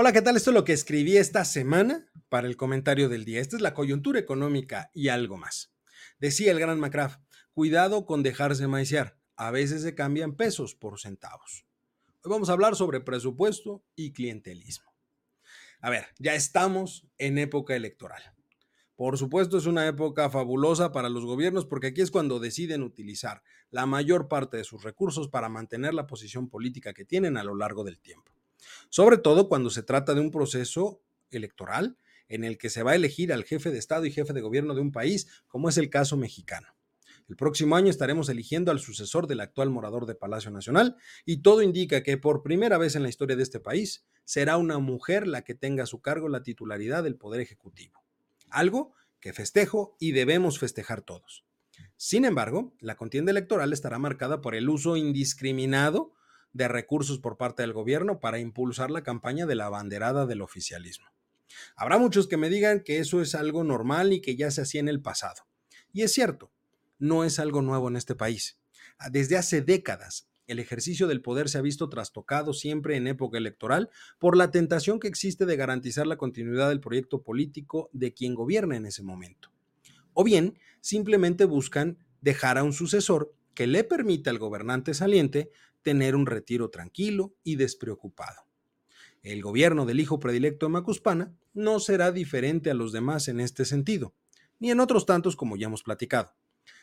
Hola, ¿qué tal? Esto es lo que escribí esta semana para el comentario del día. Esta es la coyuntura económica y algo más. Decía el gran McCraft, cuidado con dejarse maiciar. A veces se cambian pesos por centavos. Hoy vamos a hablar sobre presupuesto y clientelismo. A ver, ya estamos en época electoral. Por supuesto, es una época fabulosa para los gobiernos porque aquí es cuando deciden utilizar la mayor parte de sus recursos para mantener la posición política que tienen a lo largo del tiempo sobre todo cuando se trata de un proceso electoral en el que se va a elegir al jefe de Estado y jefe de gobierno de un país, como es el caso mexicano. El próximo año estaremos eligiendo al sucesor del actual morador de Palacio Nacional y todo indica que por primera vez en la historia de este país será una mujer la que tenga a su cargo la titularidad del Poder Ejecutivo. Algo que festejo y debemos festejar todos. Sin embargo, la contienda electoral estará marcada por el uso indiscriminado de recursos por parte del gobierno para impulsar la campaña de la banderada del oficialismo. Habrá muchos que me digan que eso es algo normal y que ya se hacía en el pasado. Y es cierto, no es algo nuevo en este país. Desde hace décadas, el ejercicio del poder se ha visto trastocado siempre en época electoral por la tentación que existe de garantizar la continuidad del proyecto político de quien gobierna en ese momento. O bien, simplemente buscan dejar a un sucesor que le permita al gobernante saliente tener un retiro tranquilo y despreocupado. El gobierno del hijo predilecto de Macuspana no será diferente a los demás en este sentido, ni en otros tantos como ya hemos platicado.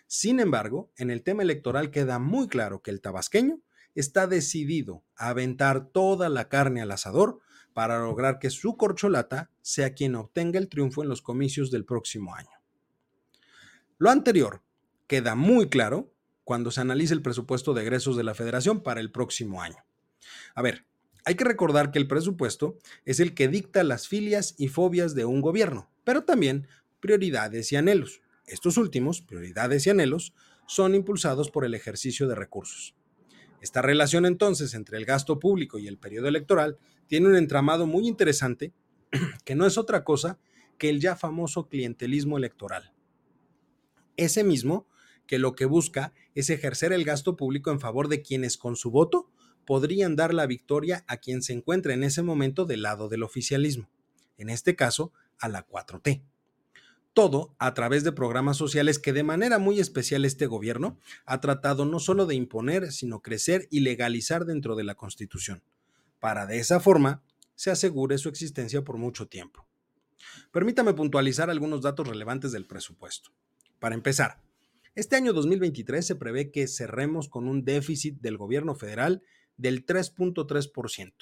Sin embargo, en el tema electoral queda muy claro que el tabasqueño está decidido a aventar toda la carne al asador para lograr que su corcholata sea quien obtenga el triunfo en los comicios del próximo año. Lo anterior queda muy claro cuando se analice el presupuesto de egresos de la federación para el próximo año. A ver, hay que recordar que el presupuesto es el que dicta las filias y fobias de un gobierno, pero también prioridades y anhelos. Estos últimos, prioridades y anhelos, son impulsados por el ejercicio de recursos. Esta relación entonces entre el gasto público y el periodo electoral tiene un entramado muy interesante que no es otra cosa que el ya famoso clientelismo electoral. Ese mismo que lo que busca es ejercer el gasto público en favor de quienes con su voto podrían dar la victoria a quien se encuentra en ese momento del lado del oficialismo, en este caso a la 4T. Todo a través de programas sociales que de manera muy especial este gobierno ha tratado no solo de imponer, sino crecer y legalizar dentro de la Constitución, para de esa forma se asegure su existencia por mucho tiempo. Permítame puntualizar algunos datos relevantes del presupuesto. Para empezar, este año 2023 se prevé que cerremos con un déficit del gobierno federal del 3.3%,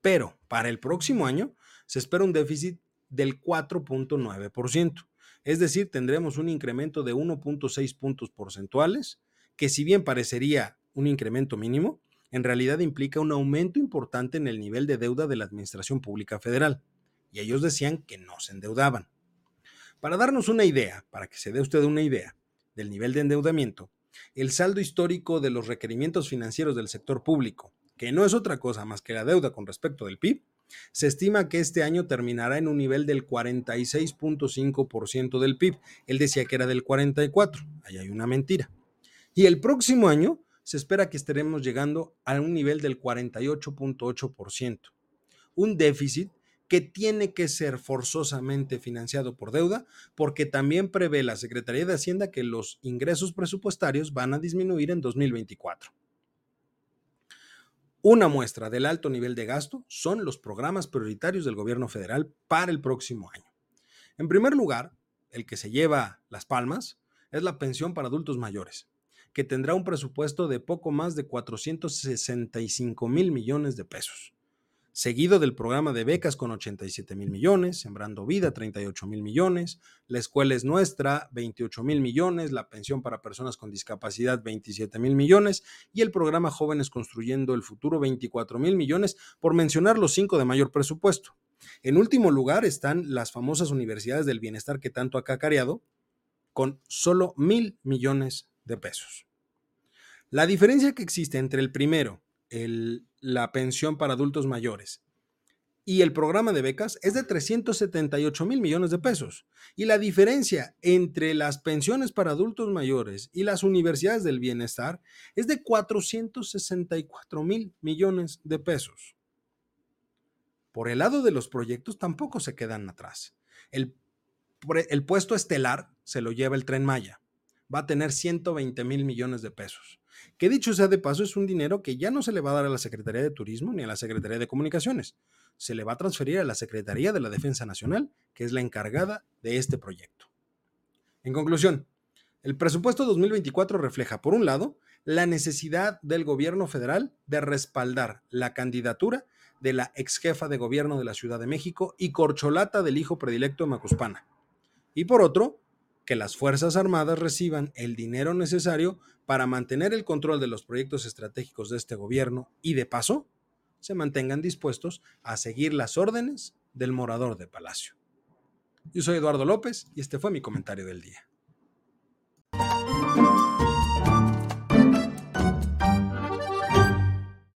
pero para el próximo año se espera un déficit del 4.9%, es decir, tendremos un incremento de 1.6 puntos porcentuales, que si bien parecería un incremento mínimo, en realidad implica un aumento importante en el nivel de deuda de la Administración Pública Federal, y ellos decían que no se endeudaban. Para darnos una idea, para que se dé usted una idea, del nivel de endeudamiento, el saldo histórico de los requerimientos financieros del sector público, que no es otra cosa más que la deuda con respecto del PIB, se estima que este año terminará en un nivel del 46.5% del PIB. Él decía que era del 44, ahí hay una mentira. Y el próximo año se espera que estaremos llegando a un nivel del 48.8%, un déficit que tiene que ser forzosamente financiado por deuda, porque también prevé la Secretaría de Hacienda que los ingresos presupuestarios van a disminuir en 2024. Una muestra del alto nivel de gasto son los programas prioritarios del gobierno federal para el próximo año. En primer lugar, el que se lleva las palmas es la pensión para adultos mayores, que tendrá un presupuesto de poco más de 465 mil millones de pesos seguido del programa de becas con 87 mil millones, Sembrando Vida 38 mil millones, la escuela es nuestra 28 mil millones, la pensión para personas con discapacidad 27 mil millones y el programa Jóvenes Construyendo el Futuro 24 mil millones, por mencionar los cinco de mayor presupuesto. En último lugar están las famosas universidades del bienestar que tanto ha cacareado, con solo mil millones de pesos. La diferencia que existe entre el primero la pensión para adultos mayores y el programa de becas es de 378 mil millones de pesos. Y la diferencia entre las pensiones para adultos mayores y las universidades del bienestar es de 464 mil millones de pesos. por el lado de los proyectos tampoco se quedan atrás. El, el puesto estelar se lo lleva el tren Maya. Va a tener 120 mil millones de pesos. Que dicho sea de paso, es un dinero que ya no se le va a dar a la Secretaría de Turismo ni a la Secretaría de Comunicaciones. Se le va a transferir a la Secretaría de la Defensa Nacional, que es la encargada de este proyecto. En conclusión, el presupuesto 2024 refleja, por un lado, la necesidad del gobierno federal de respaldar la candidatura de la ex jefa de gobierno de la Ciudad de México y corcholata del hijo predilecto de Macuspana. Y por otro, que las Fuerzas Armadas reciban el dinero necesario para mantener el control de los proyectos estratégicos de este gobierno y de paso se mantengan dispuestos a seguir las órdenes del morador de Palacio. Yo soy Eduardo López y este fue mi comentario del día.